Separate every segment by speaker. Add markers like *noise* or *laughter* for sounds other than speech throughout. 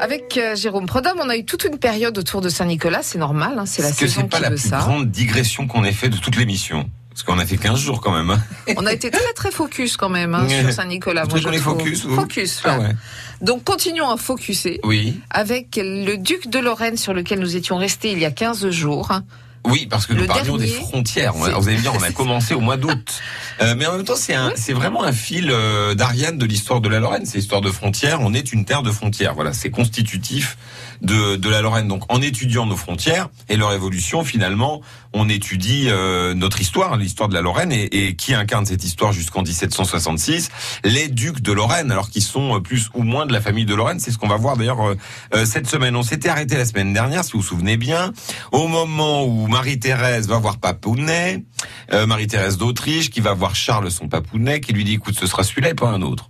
Speaker 1: Avec euh, Jérôme Prodhomme, on a eu toute une période autour de Saint-Nicolas, c'est normal, hein, c'est la
Speaker 2: Est-ce que
Speaker 1: saison
Speaker 2: c'est pas
Speaker 1: qui
Speaker 2: la
Speaker 1: veut
Speaker 2: plus
Speaker 1: ça.
Speaker 2: grande digression qu'on ait fait de toute l'émission? Parce qu'on a fait 15 jours quand même. hein.
Speaker 1: On a été très très focus quand même hein, sur Saint-Nicolas.
Speaker 2: Vous
Speaker 1: moi,
Speaker 2: trouvez
Speaker 1: je
Speaker 2: qu'on est
Speaker 1: trouve.
Speaker 2: focus, vous?
Speaker 1: Focus,
Speaker 2: Ah ouais.
Speaker 1: Donc continuons à focuser
Speaker 2: Oui.
Speaker 1: avec le duc de Lorraine sur lequel nous étions restés il y a 15 jours.
Speaker 2: Oui, parce que nous parlions
Speaker 1: dernier,
Speaker 2: des frontières. Vous allez me dire, on a *laughs* commencé au mois d'août. Euh, mais en même temps, c'est un, c'est vraiment un fil euh, d'Ariane de l'histoire de la Lorraine. C'est l'histoire de frontières. On est une terre de frontières. Voilà, c'est constitutif de, de la Lorraine. Donc, en étudiant nos frontières et leur évolution, finalement, on étudie euh, notre histoire, l'histoire de la Lorraine, et, et qui incarne cette histoire jusqu'en 1766 Les ducs de Lorraine, alors qu'ils sont euh, plus ou moins de la famille de Lorraine. C'est ce qu'on va voir d'ailleurs euh, euh, cette semaine. On s'était arrêté la semaine dernière, si vous vous souvenez bien, au moment où Marie-Thérèse va voir Papounet, euh, Marie-Thérèse d'Autriche, qui va voir Charles son Papounet, qui lui dit, écoute, ce sera celui-là et pas un autre.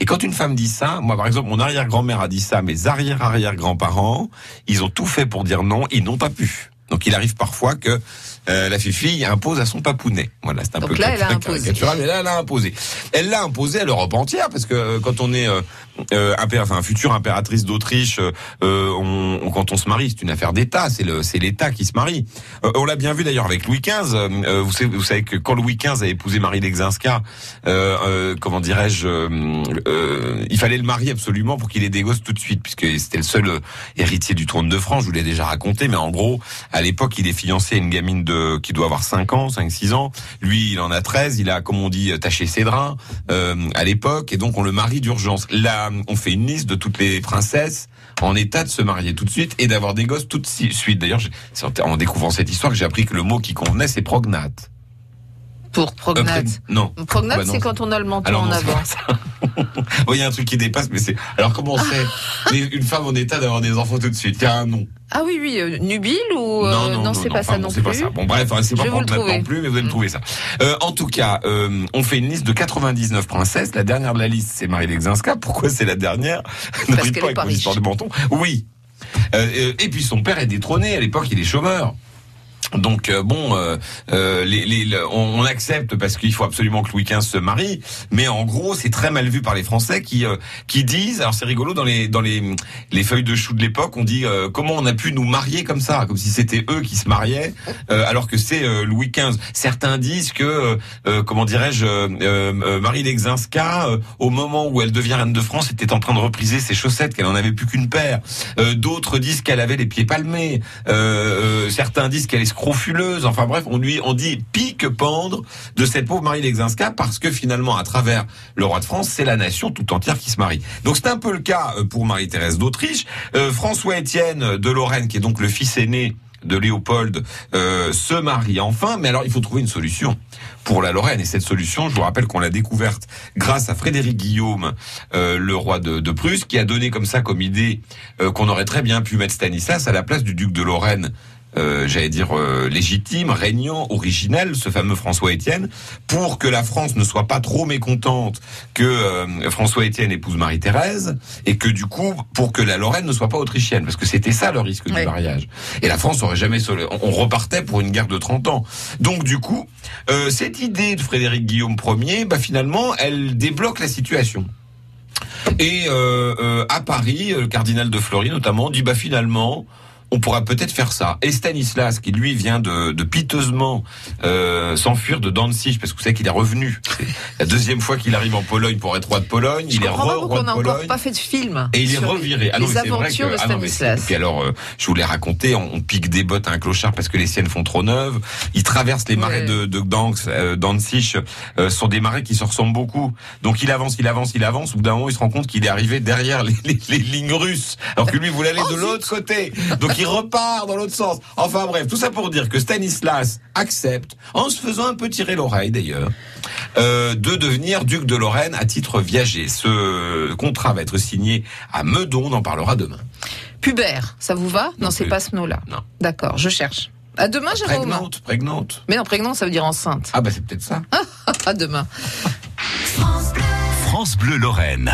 Speaker 2: Et quand une femme dit ça, moi par exemple, mon arrière-grand-mère a dit ça, mes arrière-arrière-grands-parents, ils ont tout fait pour dire non, ils n'ont pas pu. Donc il arrive parfois que euh, la fille impose à son papounet. Voilà, c'est un
Speaker 1: Donc
Speaker 2: peu
Speaker 1: là, elle a imposé.
Speaker 2: mais là, elle a imposé. Elle l'a imposé à l'Europe entière, parce que euh, quand on est euh, euh, impér- enfin, future impératrice d'Autriche, euh, euh, on, on- quand on se marie, c'est une affaire d'État, c'est l'État qui se marie. Euh, on l'a bien vu d'ailleurs avec Louis XV. euh, vous, savez, vous savez que quand Louis XV a épousé Marie Lexinska, euh, euh, comment dirais-je, il fallait le marier absolument pour qu'il ait des gosses tout de suite, puisque c'était le seul héritier du trône de France. Je vous l'ai déjà raconté, mais en gros, à l'époque, il est fiancé à une gamine de qui doit avoir 5 ans, 5 6 ans. Lui, il en a 13, il a comme on dit taché ses draps euh, à l'époque et donc on le marie d'urgence. Là, on fait une liste de toutes les princesses en état de se marier tout de suite et d'avoir des gosses tout de suite. D'ailleurs, en découvrant cette histoire que j'ai appris que le mot qui convenait c'est prognate.
Speaker 1: Pour prognate.
Speaker 2: non.
Speaker 1: Prognate,
Speaker 2: Bah
Speaker 1: c'est quand on a le menton
Speaker 2: Alors
Speaker 1: en
Speaker 2: non,
Speaker 1: avant. *laughs*
Speaker 2: Oh, Il y a un truc qui dépasse, mais c'est. Alors comment c'est Les- une femme en état d'avoir des enfants tout de suite Il y a un nom.
Speaker 1: Ah oui, oui, euh, nubile ou euh, c'est pas ça non
Speaker 2: c'est
Speaker 1: plus.
Speaker 2: pas ça. Bon bref, hein, c'est pas
Speaker 1: trouver.
Speaker 2: non plus, mais vous allez me trouver ça. Euh, en tout cas, on fait une liste de 99 princesses. La dernière de la liste, c'est Marie Lexinska. Pourquoi c'est la dernière?
Speaker 1: Qu'elle
Speaker 2: pas avec mon histoire de menton. Oui. Et puis son père est détrôné. À l'époque, il est chômeur. Donc euh, bon, euh, euh, les, les- le- on, on accepte parce qu'il faut absolument que Louis XV se marie, mais en gros c'est très mal vu par les Français qui euh, qui disent, alors c'est rigolo dans les dans les les feuilles de chou de l'époque, on dit euh, comment on a pu nous marier comme ça, comme si c'était eux qui se mariaient, alors que c'est Louis XV. Certains disent que comment dirais-je, Marie Lexinska, au moment où elle devient reine de France, était en train de repriser ses chaussettes, qu'elle en avait plus qu'une paire. D'autres disent qu'elle avait les pieds palmés. Certains disent qu'elle est Enfin bref, on lui on dit pique pendre de cette pauvre Marie Lexinska parce que finalement, à travers le roi de France, c'est la nation tout entière qui se marie. Donc c'est un peu le cas euh, pour Marie-Thérèse d'Autriche. Euh, François-Étienne de Lorraine, qui est donc le fils aîné de Léopold, euh, se marie enfin. Mais alors, il faut trouver une solution pour la Lorraine. Et cette solution, je vous rappelle qu'on l'a découverte grâce à Frédéric Guillaume, le roi de, Prusse, qui a donné comme ça comme idée qu'on aurait très bien pu mettre Stanislas à la place du duc de Lorraine. Euh, j'allais dire euh, légitime, régnant, originel, ce fameux François Étienne, pour que la France ne soit pas trop mécontente que euh, François Étienne épouse Marie-Thérèse, et que du coup, pour que la Lorraine ne soit pas autrichienne, parce que c'était ça le risque
Speaker 1: Oui.
Speaker 2: du mariage. Et la France aurait jamais, on repartait pour une guerre de 30 ans. Donc du coup, cette idée de Frédéric Guillaume Ier, bah finalement, elle débloque la situation. Et à Paris, le cardinal de Fleury notamment dit bah finalement on pourra peut-être faire ça. Et Stanislas, qui lui vient de, de piteusement euh, s'enfuir de Danzig, parce que vous savez qu'il est revenu. C'est la deuxième fois qu'il arrive en Pologne pour être roi de Pologne.
Speaker 1: Je
Speaker 2: il est
Speaker 1: comprends pas
Speaker 2: re-
Speaker 1: pourquoi
Speaker 2: roi
Speaker 1: on
Speaker 2: de
Speaker 1: n'a encore
Speaker 2: Pologne.
Speaker 1: pas fait de film.
Speaker 2: Et il est reviré. Ah non,
Speaker 1: les
Speaker 2: mais c'est vrai
Speaker 1: aventures
Speaker 2: que,
Speaker 1: de
Speaker 2: ah non,
Speaker 1: Stanislas.
Speaker 2: et puis alors, euh, je vous l'ai raconté, on, on pique des bottes à un clochard parce que les siennes font trop neuves. Il traverse les marais
Speaker 1: Ouais.
Speaker 2: de, de euh, Danzig, euh, sont des marais qui se ressemblent beaucoup. Donc il avance, il avance, il avance. Au bout d'un moment, il se rend compte qu'il est arrivé derrière les, les- les lignes russes, alors que lui voulait aller
Speaker 1: Oh,
Speaker 2: de l'autre côté. Donc il repart dans l'autre sens. Enfin bref, tout ça pour dire que Stanislas accepte, en se faisant un peu tirer l'oreille d'ailleurs, euh, de devenir duc de Lorraine à titre viager. Ce contrat va être signé à Meudon, on en parlera demain.
Speaker 1: Pubère, ça vous va? Non,
Speaker 2: Non
Speaker 1: c'est pas ce mot-là.
Speaker 2: Non.
Speaker 1: D'accord, je cherche. À demain, Jérôme.
Speaker 2: Prégnante, prégnante.
Speaker 1: Mais non, prégnant, ça veut dire enceinte.
Speaker 2: Ah bah c'est peut-être ça. *laughs*
Speaker 1: À demain.
Speaker 3: France Bleu Lorraine.